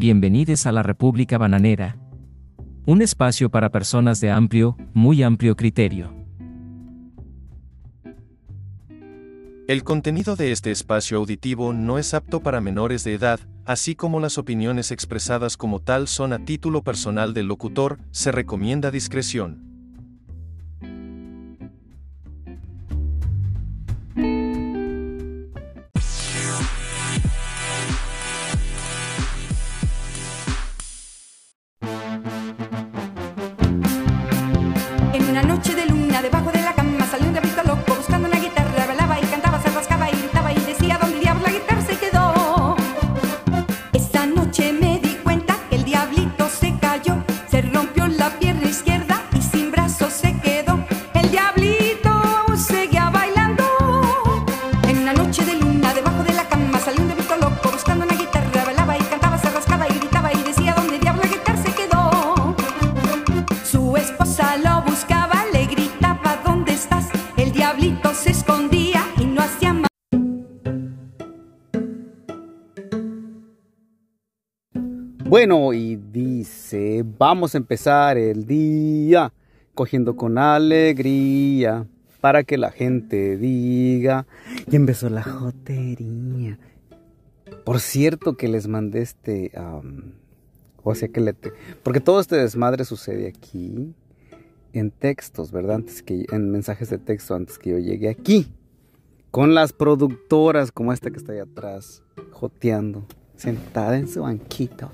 bienvenidos a la República Bananera. Un espacio para personas de amplio, muy amplio criterio. El contenido de este espacio auditivo no es apto para menores de edad, así como las opiniones expresadas como tal son a título personal del locutor, se recomienda discreción. Bueno, y dice, vamos a empezar el día cogiendo con alegría para que la gente diga. Y empezó la jotería. Por cierto que les mandé este... o sea que le... porque todo este desmadre sucede aquí en textos, ¿verdad? Antes que... En mensajes de texto antes que yo llegue aquí. Con las productoras como esta que está ahí atrás, joteando, sentada en su banquito.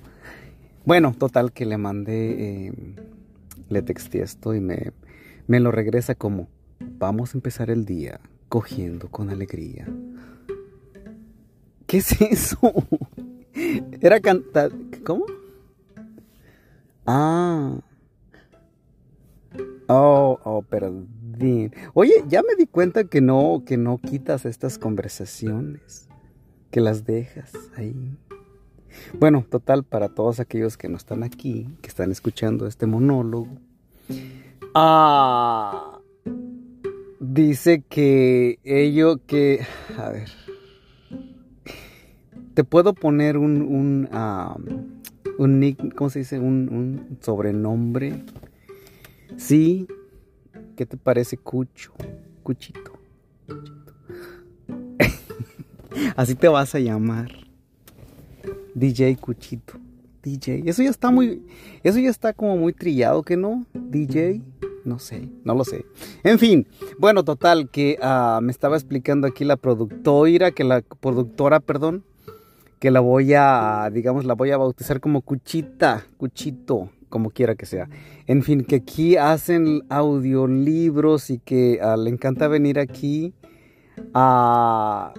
Bueno, total que le mandé, eh, le texté esto y me, me lo regresa como, vamos a empezar el día cogiendo con alegría. ¿Qué es eso? Era cantar, ¿cómo? Ah. Oh, oh, perdón. Oye, ya me di cuenta que no, que no quitas estas conversaciones, que las dejas ahí. Bueno, total, para todos aquellos que no están aquí, que están escuchando este monólogo. Ah, dice que ello que... A ver. Te puedo poner un... un, un nick, ¿cómo se dice? Un, un sobrenombre. Sí. ¿Qué te parece, Cucho? Cuchito. Cuchito. Así te vas a llamar. DJ Cuchito. DJ. Eso ya está muy. Eso ya está como muy trillado, ¿que no? DJ. No sé, no lo sé. En fin, bueno, total, que ah, me estaba explicando aquí la productora, que la productora, perdón, que la voy a, digamos, la voy a bautizar como Cuchita, Cuchito, como quiera que sea. En fin, que aquí hacen audiolibros y que ah, le encanta venir aquí a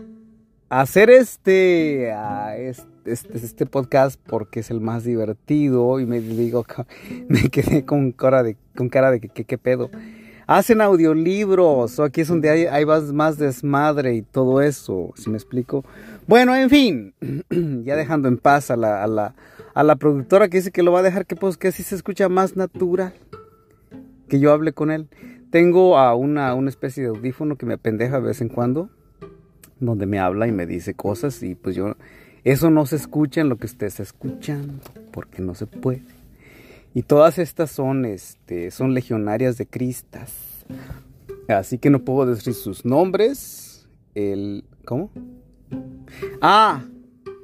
hacer este, a este, este, podcast porque es el más divertido y me digo, me quedé con cara de, con cara de que, pedo. Hacen audiolibros, o aquí es donde hay, hay más, más desmadre y todo eso, si me explico. Bueno, en fin, ya dejando en paz a la, a la, a la productora que dice que lo va a dejar que, pues, que así se escucha más natural, que yo hable con él. Tengo a una, una especie de audífono que me apendeja de vez en cuando, donde me habla y me dice cosas y pues yo, eso no se escucha en lo que usted está escuchando, porque no se puede. Y todas estas son, este, son legionarias de Cristas. Así que no puedo decir sus nombres. El, ¿cómo? Ah,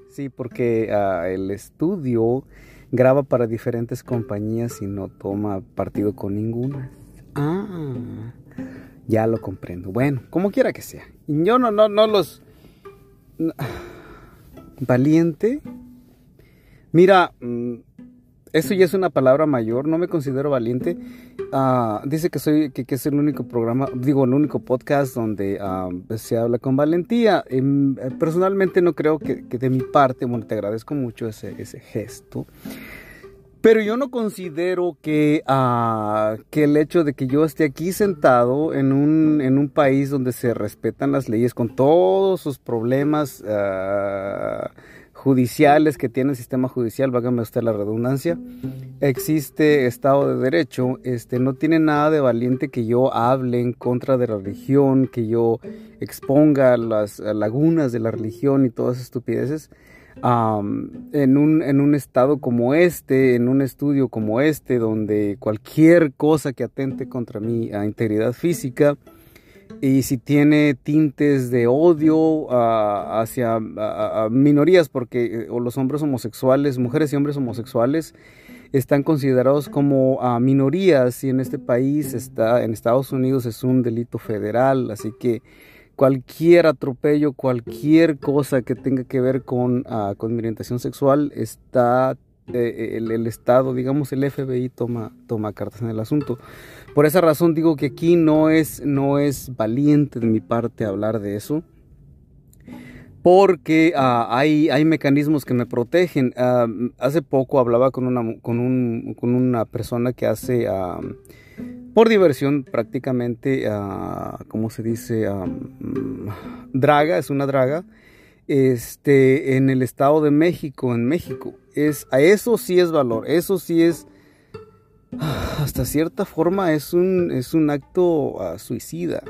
sí, porque ah, el estudio graba para diferentes compañías y no toma partido con ninguna. Ah, ya lo comprendo. Bueno, como quiera que sea. Yo no, no, no los... Valiente. Mira, mm, eso ya es una palabra mayor, no me considero valiente. Ah, dice que soy que, que es el único programa, digo, el único podcast donde ah, se habla con valentía. Em, eh, personalmente no creo que, que de mi parte, bueno, te agradezco mucho ese, ese gesto. Pero yo no considero que, ah, que el hecho de que yo esté aquí sentado en un, en un país donde se respetan las leyes con todos sus problemas ah, judiciales que tiene el sistema judicial, vágame usted la redundancia, existe Estado de Derecho, este, no tiene nada de valiente que yo hable en contra de la religión, que yo exponga las lagunas de la religión y todas esas estupideces. En, un, en un estado como este, en un estudio como este, donde cualquier cosa que atente contra mi integridad física, y si tiene tintes de odio hacia minorías, porque eh, los hombres homosexuales, mujeres y hombres homosexuales, están considerados como minorías y en este país está, en Estados Unidos es un delito federal, así que cualquier atropello, cualquier cosa que tenga que ver con, uh, con mi orientación sexual, está eh, el, Estado, digamos el FBI toma, toma cartas en el asunto. Por esa razón digo que aquí no es, no es valiente de mi parte hablar de eso. Porque ah, hay, hay mecanismos que me protegen. Ah, hace poco hablaba con una, con, un, con una persona que hace por diversión prácticamente, uh, ¿cómo se dice? Mm, draga, es una draga, este, en el Estado de México, en México. Es, a eso sí es valor, eso sí es, hasta cierta forma es un, es un acto ah, suicida.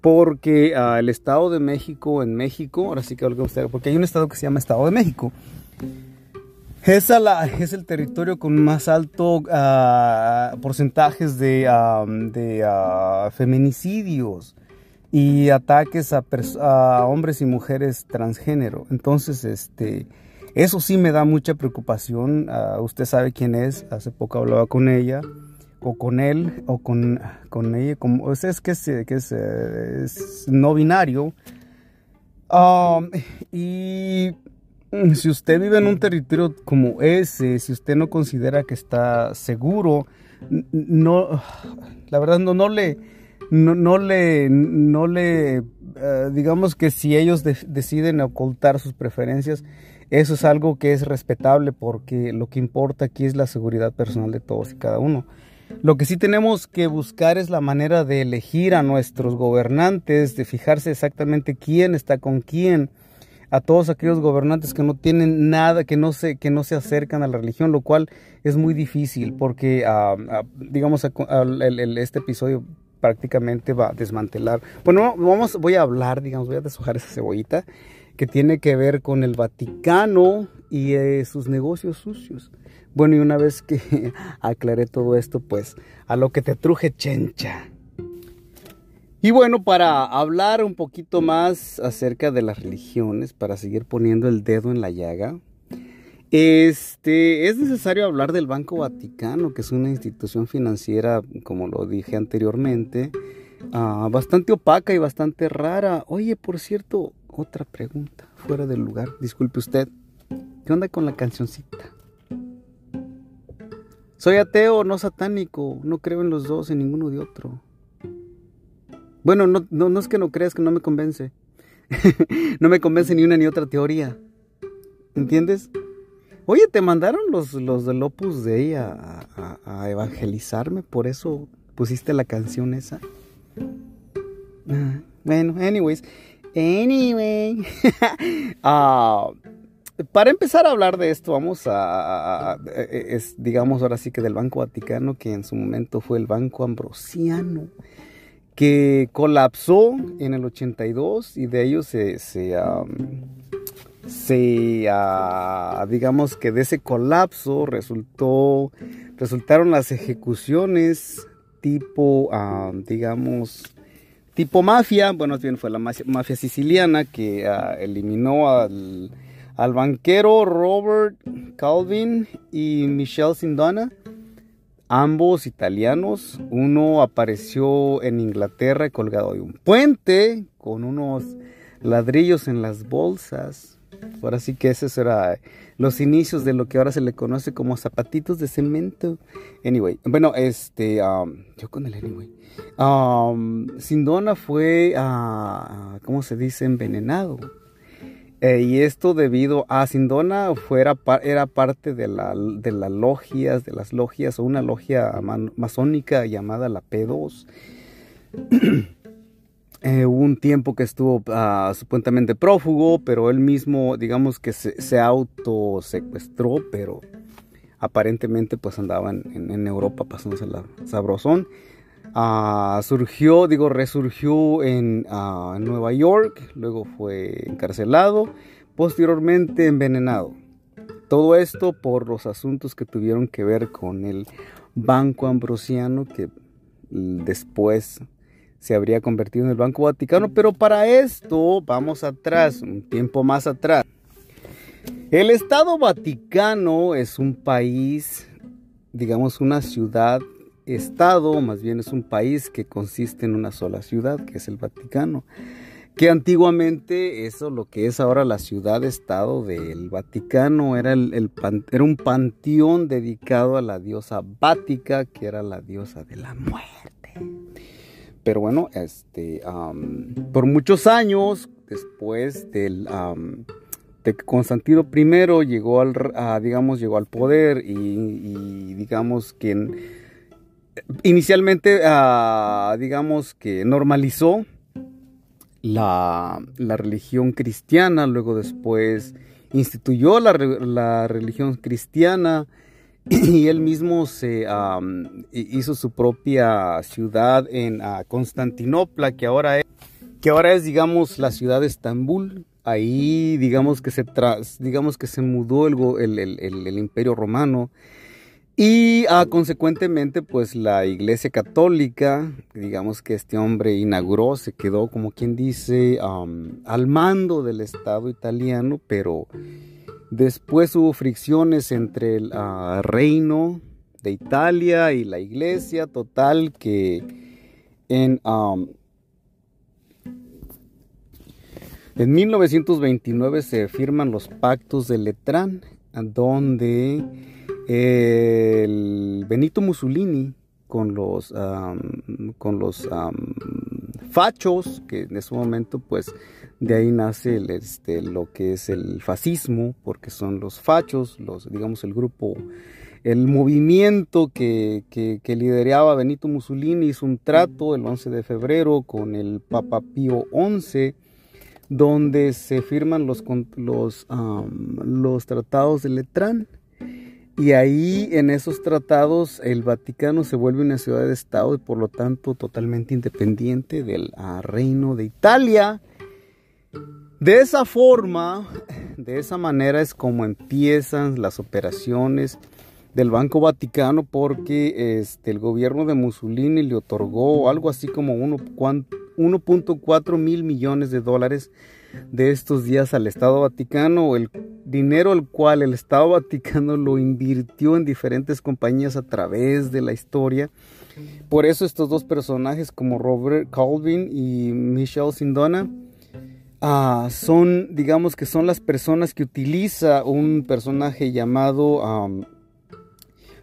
Porque el Estado de México, en México, ahora sí que usted, porque hay un estado que se llama Estado de México. Es, la, es el territorio con más alto uh, porcentajes de, de uh, feminicidios y ataques a, hombres y mujeres transgénero. Entonces, este, eso sí me da mucha preocupación. Uh, usted sabe quién es. Hace poco hablaba con ella o con él o con, con ella. Como, sea, es que, es, que es, es no binario. Um, y si usted vive en un territorio como ese, si usted no considera que está seguro, no, la verdad no, no le, no, le, no le, eh, digamos que si ellos deciden ocultar sus preferencias, eso es algo que es respetable porque lo que importa aquí es la seguridad personal de todos y cada uno. Lo que sí tenemos que buscar es la manera de elegir a nuestros gobernantes, de fijarse exactamente quién está con quién a todos aquellos gobernantes que no tienen nada, que no se, que no se acercan a la religión, lo cual es muy difícil porque, ah, ah, digamos, este episodio prácticamente va a desmantelar. Bueno, vamos, voy a hablar, digamos, voy a deshojar esa cebollita que tiene que ver con el Vaticano y eh, sus negocios sucios. Bueno, y una vez que aclaré todo esto, pues a lo que te truje chencha. Y bueno, para hablar un poquito más acerca de las religiones, para seguir poniendo el dedo en la llaga, este, es necesario hablar del Banco Vaticano, que es una institución financiera, como lo dije anteriormente, ah, bastante opaca y bastante rara. Oye, por cierto, otra pregunta, fuera del lugar, disculpe usted, ¿qué onda con la cancioncita? Soy ateo, no satánico, no creo en los dos, en ninguno de otro. Bueno, no, no, es que no creas que no me convence. no me convence ni una ni otra teoría. ¿Entiendes? Oye, te mandaron los, los del Opus Dei a, evangelizarme, por eso pusiste la canción esa. Ah, bueno, anyways. Anyway. Ah, para empezar a hablar de esto, vamos a, digamos ahora sí que del Banco Vaticano, que en su momento fue el Banco Ambrosiano que colapsó en el 82 y de ellos se, se, ah, digamos que de ese colapso resultó, resultaron las ejecuciones tipo, digamos, tipo mafia, bueno, bien fue la mafia, siciliana que ah, eliminó al, al banquero Robert Calvin y Michelle Sindona ambos italianos. Uno apareció en Inglaterra colgado de un puente con unos ladrillos en las bolsas. Ahora sí que esos eran los inicios de lo que ahora se le conoce como zapatitos de cemento. Anyway, bueno, este, um, yo con el anyway. Um, Sindona fue, uh, ¿cómo se dice? Envenenado eh, y esto debido a Sindona fuera, era parte de, la, de las logias, de las logias, o una logia masónica llamada la P2. Eh, hubo un tiempo que estuvo uh, supuestamente prófugo, pero él mismo, digamos que se, se auto secuestró, pero aparentemente pues andaba en, en Europa pasándose la sabrosón. Ah, surgió, digo, resurgió en, ah, Nueva York, luego fue encarcelado, posteriormente envenenado. Todo esto por los asuntos que tuvieron que ver con el Banco Ambrosiano, que después se habría convertido en el Banco Vaticano, pero para esto vamos atrás, un tiempo más atrás. El Estado Vaticano es un país, digamos una ciudad, Estado, más bien es un país que consiste en una sola ciudad, que es el Vaticano que antiguamente eso, lo que es ahora la ciudad-estado del Vaticano, era, el, era un panteón dedicado a la diosa Vática, que era la diosa de la muerte. Pero bueno, este, por muchos años, después del, de que Constantino I llegó al, digamos, llegó al poder y, digamos, quien inicialmente, ah, digamos, que normalizó la, religión cristiana, luego después instituyó la, religión cristiana y él mismo se hizo su propia ciudad en Constantinopla, que ahora es, que ahora es, digamos, la ciudad de Estambul. Ahí, digamos que se, digamos que se mudó el, el imperio romano y ah, consecuentemente, pues la Iglesia Católica, digamos que este hombre inauguró, se quedó como quien dice al mando del Estado italiano, pero después hubo fricciones entre el ah, reino de Italia y la Iglesia, total que en, en 1929 se firman los pactos de Letrán, donde Benito Mussolini con los, con los fachos, que en ese momento pues de ahí nace este, lo que es el fascismo, porque son los fachos, los, digamos el grupo, el movimiento que, que, lideraba Benito Mussolini hizo un trato el 11 de febrero con el Papa Pío XI, donde se firman los, los, los tratados de Letrán y ahí en esos tratados el Vaticano se vuelve una ciudad de Estado y por lo tanto totalmente independiente del ah, reino de Italia. De esa forma, de esa manera es como empiezan las operaciones del Banco Vaticano porque este, el gobierno de Mussolini le otorgó algo así como 1.4 mil millones de dólares de estos días al Estado Vaticano, el dinero al cual el Estado Vaticano lo invirtió en diferentes compañías a través de la historia. Por eso estos dos personajes como Robert Calvin y Michelle Sindona ah, son, digamos que son las personas que utiliza un personaje llamado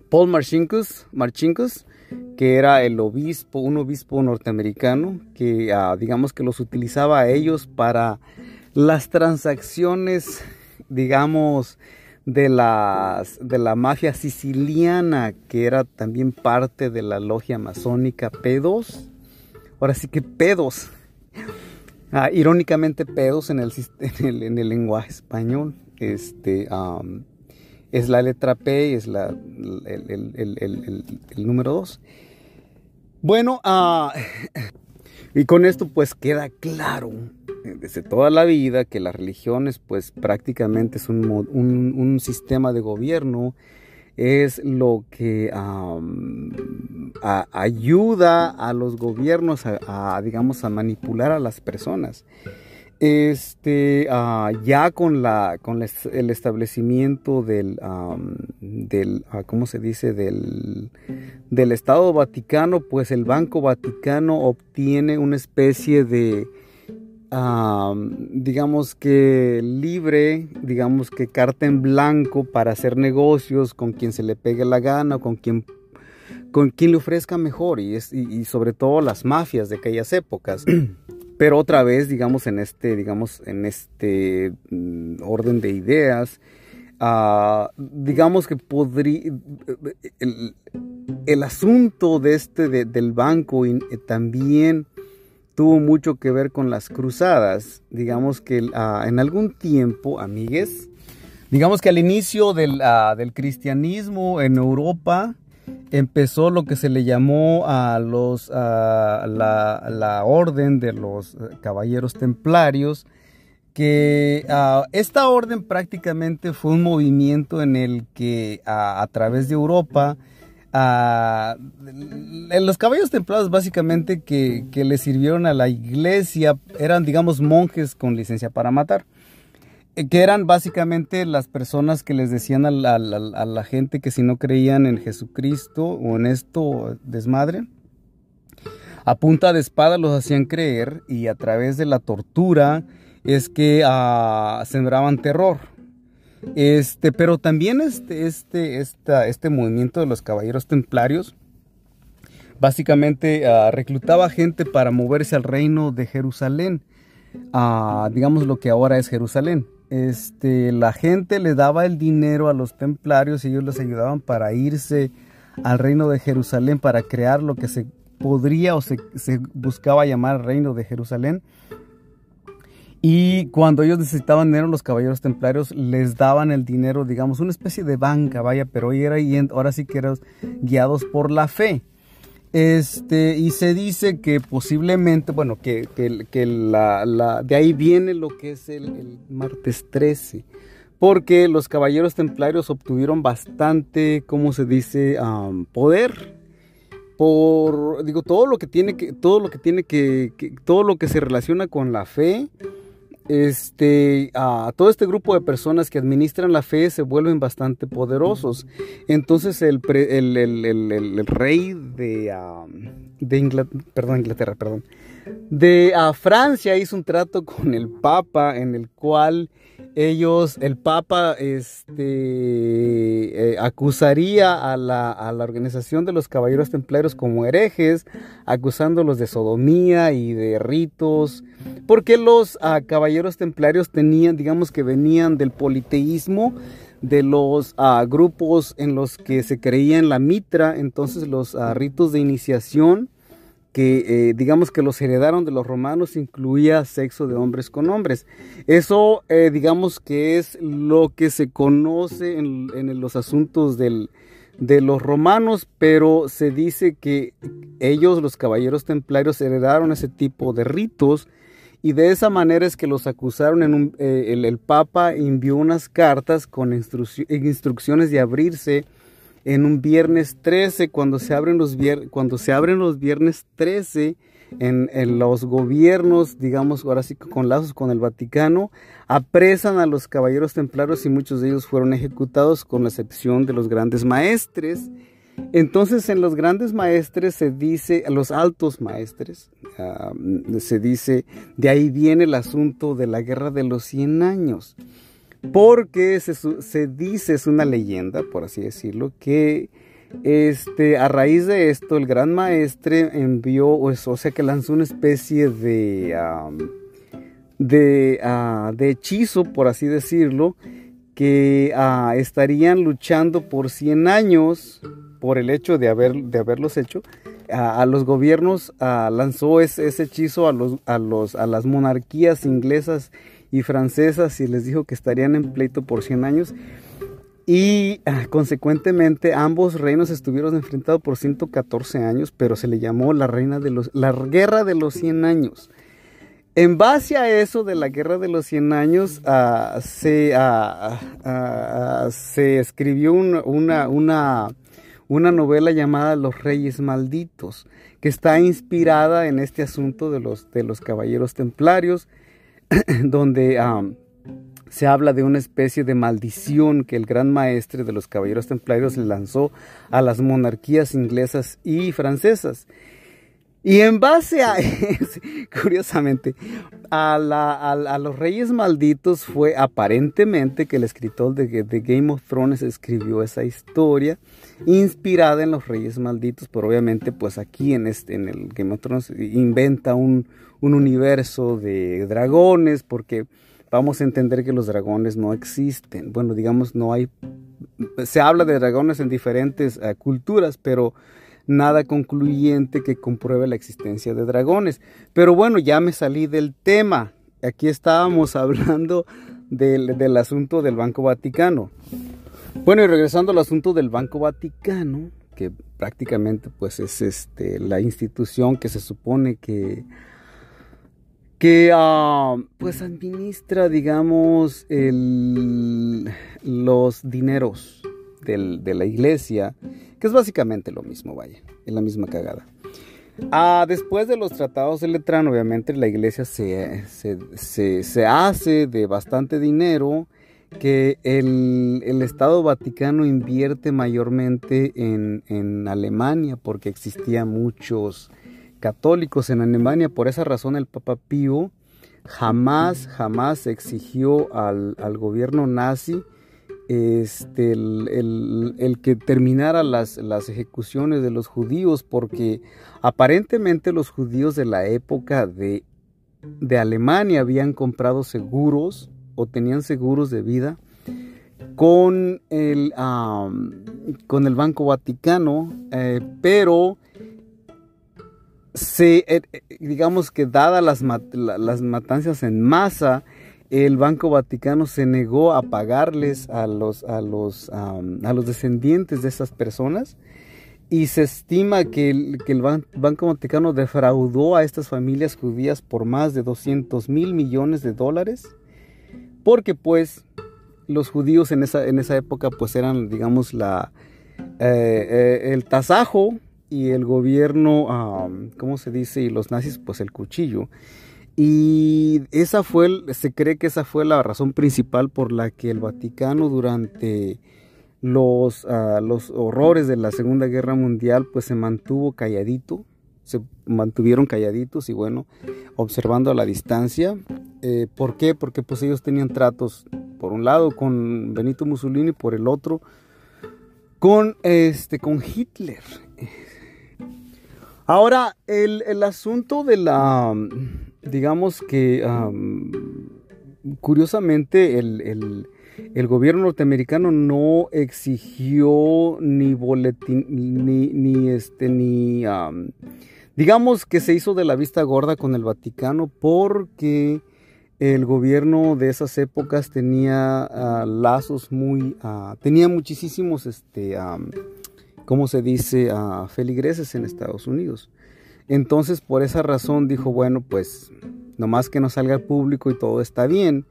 Paul Marcinkus, Marcinkus que era el obispo, un obispo norteamericano, que ah, digamos que los utilizaba a ellos para las transacciones, digamos, de, las, de la mafia siciliana, que era también parte de la logia masónica P2. Ahora sí que pedos. Ah, irónicamente pedos en el, en el, lenguaje español. Este, es la letra P, es la, el, número 2. Bueno, uh, y con esto pues queda claro desde toda la vida que las religiones pues prácticamente es un, un, sistema de gobierno, es lo que ayuda a los gobiernos a, a, digamos, a manipular a las personas este ah, ya con la con el establecimiento del del ah, cómo se dice del del Estado Vaticano pues el Banco Vaticano obtiene una especie de digamos que libre digamos que carta en blanco para hacer negocios con quien se le pegue la gana con quien con quien le ofrezca mejor y, es, y sobre todo las mafias de aquellas épocas pero otra vez, digamos, en este, digamos, en este mm, orden de ideas, ah, digamos que podría, el, asunto de este, del banco eh, también tuvo mucho que ver con las cruzadas. Digamos que ah, en algún tiempo, amigues, digamos que al inicio del, ah, del cristianismo en Europa, empezó lo que se le llamó a los la, orden de los caballeros templarios que ah, esta orden prácticamente fue un movimiento en el que a través de Europa los caballos templados básicamente que, que, le sirvieron a la iglesia eran digamos monjes con licencia para matar. eh, que eran básicamente las personas que les decían a la, gente que si no creían en Jesucristo o en esto desmadre a punta de espada los hacían creer y a través de la tortura es que uh, sembraban terror. Este, pero también este, este, esta, este movimiento de los caballeros templarios básicamente uh, reclutaba gente para moverse al reino de Jerusalén, uh, digamos lo que ahora es Jerusalén. Este, la gente le daba el dinero a los templarios y ellos les ayudaban para irse al reino de Jerusalén para crear lo que se podría o se, se buscaba llamar reino de Jerusalén y cuando ellos necesitaban dinero, los caballeros templarios les daban el dinero, digamos, una especie de banca, vaya, pero ahora sí que eran guiados por la fe. Este, y se dice que posiblemente, bueno, que, que, la, la, de ahí viene lo que es el, martes 13, porque los caballeros templarios obtuvieron bastante, ¿cómo se dice?, poder por digo todo lo que tiene que todo lo que tiene que, que, todo lo que se relaciona con la fe este, todo este grupo de personas que administran la fe se vuelven bastante poderosos. Entonces el, rey de, de Inglaterra, perdón, Inglaterra, perdón, de Francia hizo un trato con el Papa en el cual ellos, el Papa este, eh, acusaría a la, a la, organización de los caballeros templarios como herejes, acusándolos de sodomía y de ritos, porque los ah, caballeros templarios tenían, digamos que venían del politeísmo, de los ah, grupos en los que se creía en la mitra, entonces los ah, ritos de iniciación, que eh, digamos que los heredaron de los romanos incluía sexo de hombres con hombres. Eso eh, digamos que es lo que se conoce en, los asuntos del, de los romanos, pero se dice que ellos, los caballeros templarios, heredaron ese tipo de ritos y de esa manera es que los acusaron. En un, eh, el, Papa envió unas cartas con instrucciones de abrirse en un viernes 13, cuando se abren los, cuando se abren los viernes 13, en, en, los gobiernos, digamos, ahora sí con lazos con el Vaticano, apresan a los caballeros templarios y muchos de ellos fueron ejecutados con la excepción de los grandes maestres. Entonces en los grandes maestres se dice, los altos maestres, uh, se dice, de ahí viene el asunto de la guerra de los 100 años porque se, se, dice, es una leyenda, por así decirlo, que este, a raíz de esto el gran maestre envió, o sea que lanzó una especie de, uh, de, hechizo, por así decirlo, que uh, estarían luchando por 100 años por el hecho de, haber, de haberlos hecho. a los gobiernos lanzó ese, ese hechizo a, los, a, los, a las monarquías inglesas y francesas y les dijo que estarían en pleito por 100 años. Y ah, consecuentemente ambos reinos estuvieron enfrentados por 114 años, pero se le llamó la, reina de los, la guerra de los 100 años. En base a eso de la guerra de los 100 años, ah, se, ah, se, escribió una, una, una, una novela llamada Los Reyes Malditos, que está inspirada en este asunto de los, de los caballeros templarios donde se habla de una especie de maldición que el gran maestre de los caballeros templarios le lanzó a las monarquías inglesas y francesas. Y en base a, curiosamente, a, a, los reyes malditos fue aparentemente que el escritor de, de, Game of Thrones escribió esa historia inspirada en los reyes malditos, pero obviamente pues aquí en, este, en el Game of Thrones inventa un, un universo de dragones, porque vamos a entender que los dragones no existen. Bueno, digamos, no hay... Se habla de dragones en diferentes uh, culturas, pero nada concluyente que compruebe la existencia de dragones. Pero bueno, ya me salí del tema. Aquí estábamos hablando del, del asunto del Banco Vaticano. Bueno, y regresando al asunto del Banco Vaticano, que prácticamente pues es este, la institución que se supone que que ah, pues administra, digamos, los dineros de la iglesia, que es básicamente lo mismo, vaya, es la misma cagada. Ah, después de los tratados de Letrán, obviamente la iglesia se, se, hace de bastante dinero que el, Estado Vaticano invierte mayormente en, en, Alemania porque existían muchos católicos en Alemania. Por esa razón el Papa Pío jamás, jamás exigió al, al gobierno nazi este, el, que terminara las, las, ejecuciones de los judíos, porque aparentemente los judíos de la época de, de Alemania habían comprado seguros o tenían seguros de vida con el, con el Banco Vaticano, eh, pero se, eh, digamos que dadas las, las matanzas en masa, el Banco Vaticano se negó a pagarles a los, a los, a los descendientes de esas personas. Y se estima que el, que el, Banco Vaticano defraudó a estas familias judías por más de 200 mil millones de dólares porque pues los judíos en esa, en esa época pues eran digamos la, eh, eh, el tasajo y el gobierno, ¿cómo se dice? Y los nazis pues el cuchillo. Y esa fue, se cree que esa fue la razón principal por la que el Vaticano durante los, ah, los horrores de la Segunda Guerra Mundial pues se mantuvo calladito, se mantuvieron calladitos y bueno, observando a la distancia. Eh, ¿Por qué? Porque pues ellos tenían tratos por un lado con Benito Mussolini, por el otro con, este, con Hitler. Ahora, el, el asunto de la digamos que curiosamente el, gobierno norteamericano no exigió ni boletín, ni, ni este, ni, digamos que se hizo de la vista gorda con el Vaticano porque el gobierno de esas épocas tenía ah, lazos muy, uh, tenía muchísimos, este, ¿cómo se dice?, uh, feligreses en Estados Unidos. Entonces, por esa razón dijo, bueno, pues nomás que no salga al público y todo está bien.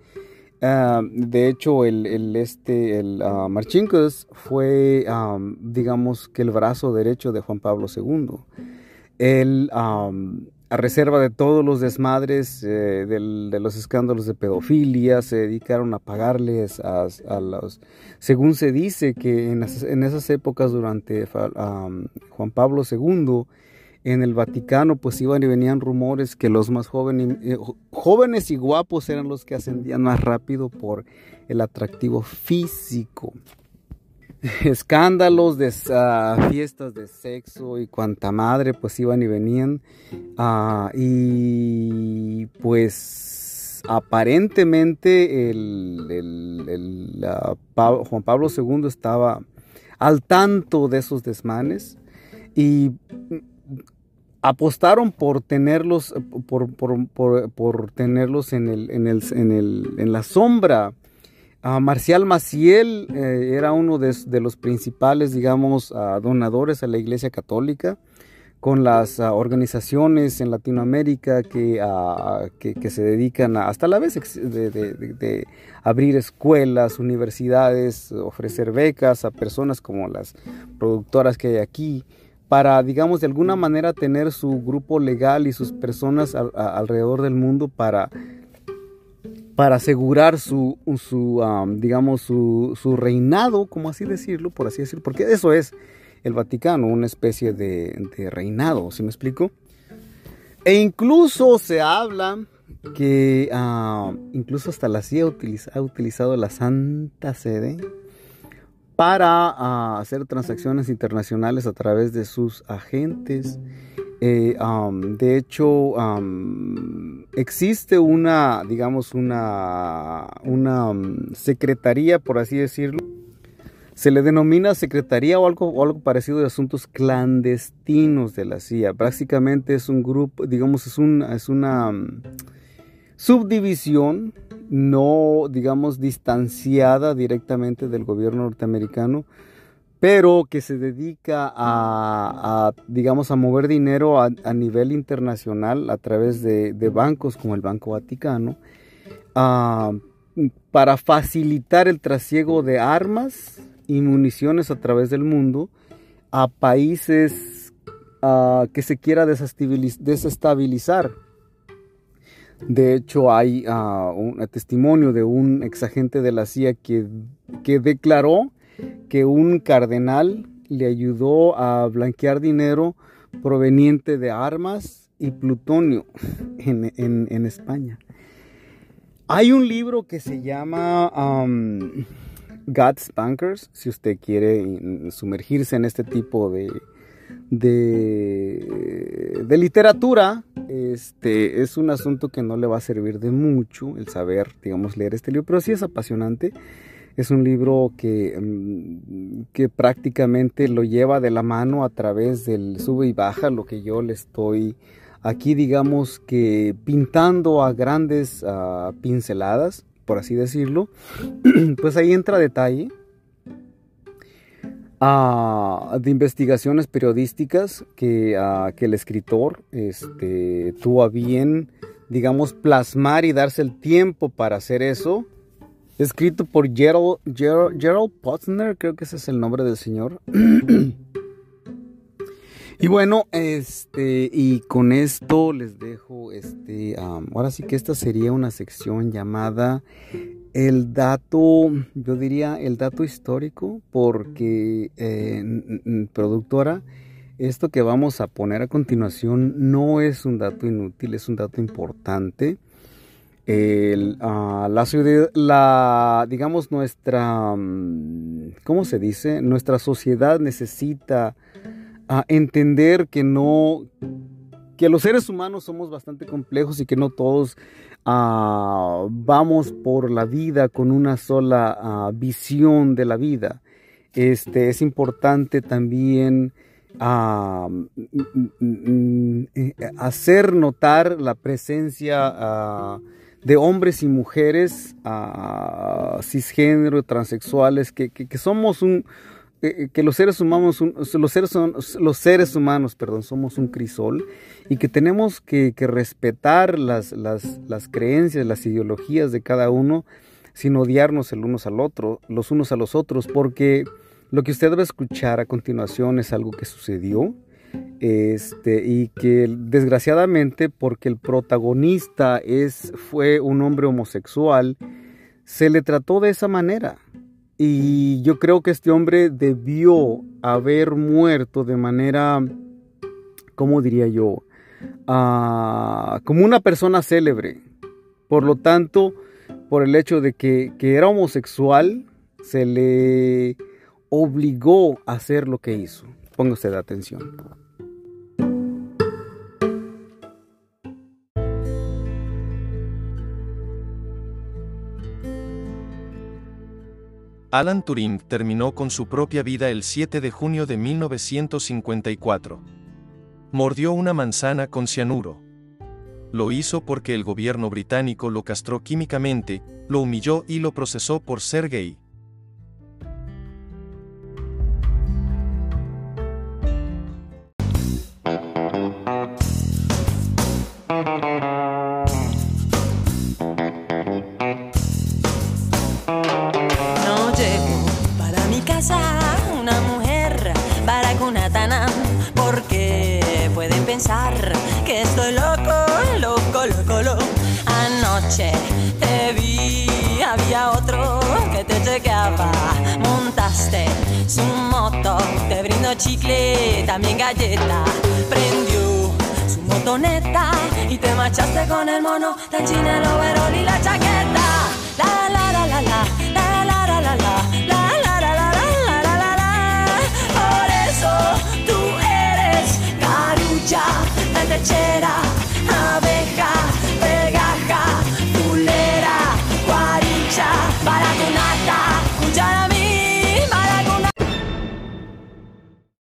Ah, de hecho, el, este, el uh, fue, digamos que el brazo derecho de Juan Pablo II. Él, a reserva de todos los desmadres, eh, de los escándalos de pedofilia, se dedicaron a pagarles a, los... Según se dice que en, esas, épocas durante Juan Pablo II, en el Vaticano pues iban y venían rumores que los más jóvenes, eh, jóvenes y guapos eran los que ascendían más rápido por el atractivo físico. Escándalos de ah, fiestas de sexo y cuanta madre pues iban y venían. Ah, y pues aparentemente el, Juan Pablo II estaba al tanto de esos desmanes y apostaron por tenerlos, por, tenerlos en, el, en, el, en, el, en la sombra. Marcial Maciel eh, era uno de, los principales, digamos, donadores a la Iglesia Católica, con las organizaciones en Latinoamérica que, que, se dedican hasta la vez de, abrir escuelas, universidades, ofrecer becas a personas como las productoras que hay aquí para, digamos, de alguna manera tener su grupo legal y sus personas alrededor del mundo para, para asegurar su, su digamos, su, su, reinado, como así decirlo, por así decirlo, porque eso es el Vaticano, una especie de, reinado, ¿sí me explico? E incluso se habla que incluso hasta la CIA ha utilizado la Santa Sede para ah, hacer transacciones internacionales a través de sus agentes. Eh, de hecho, existe una, digamos, una, una secretaría, por así decirlo. Se le denomina secretaría o algo, o algo parecido de asuntos clandestinos de la CIA. Prácticamente es un grupo, digamos, es, un, es una subdivisión no, digamos, distanciada directamente del gobierno norteamericano, pero que se dedica a, digamos, a mover dinero a, nivel internacional a través de, bancos como el Banco Vaticano, ah, para facilitar el trasiego de armas y municiones a través del mundo a países ah, que se quiera desestabilizar. De hecho, hay uh, un testimonio de un exagente de la CIA que, que declaró que un cardenal le ayudó a blanquear dinero proveniente de armas y plutonio en, España. Hay un libro que se llama um, God's Bankers, si usted quiere sumergirse en este tipo de, de, de, literatura, este, es un asunto que no le va a servir de mucho el saber, digamos, leer este libro, pero sí es apasionante. Es un libro que, mm, que prácticamente lo lleva de la mano a través del sube y baja, lo que yo le estoy aquí, digamos que pintando a grandes ah, pinceladas, por así decirlo. pues ahí entra detalle ah, de investigaciones periodísticas que, ah, que el escritor este, tuvo a bien, digamos, plasmar y darse el tiempo para hacer eso escrito por Gerald, Gerald, Potsner, creo que ese es el nombre del señor. y bueno, este, y con esto les dejo, este, ahora sí que esta sería una sección llamada el dato, yo diría el dato histórico, porque eh, productora, esto que vamos a poner a continuación no es un dato inútil, es un dato importante Ah, la, la, digamos, nuestra, mm, ¿cómo se dice? Nuestra sociedad necesita ah, entender que no, que los seres humanos somos bastante complejos y que no todos ah, vamos por la vida con una sola visión de la vida. Este, es importante también mm, mm, eh, hacer notar la presencia de hombres y mujeres cisgénero, transexuales, que, somos un, que los seres humanos, los seres, los seres humanos, perdón, somos un crisol y que tenemos que, respetar las, las, creencias, las ideologías de cada uno sin odiarnos el unos al otro, los unos a los otros, porque lo que usted va a escuchar a continuación es algo que sucedió, este, y que desgraciadamente porque el protagonista es, fue un hombre homosexual, se le trató de esa manera. Y yo creo que este hombre debió haber muerto de manera, ¿cómo diría yo? Ah, como una persona célebre. Por lo tanto, por el hecho de que, que era homosexual, se le obligó a hacer lo que hizo. Ponga usted atención. Alan Turing terminó con su propia vida el 7 de junio de 1954. Mordió una manzana con cianuro. Lo hizo porque el gobierno británico lo castró químicamente, lo humilló y lo procesó por ser gay. noche te vi, había otro que te chequeaba. Montaste su moto, te brindó chicle, también galleta. Prendió su motoneta y te marchaste con el mono, la china, el overol y la chaqueta. La la la la la, la la la la la, la la la la la la la. Por eso tú eres garucha, la techera.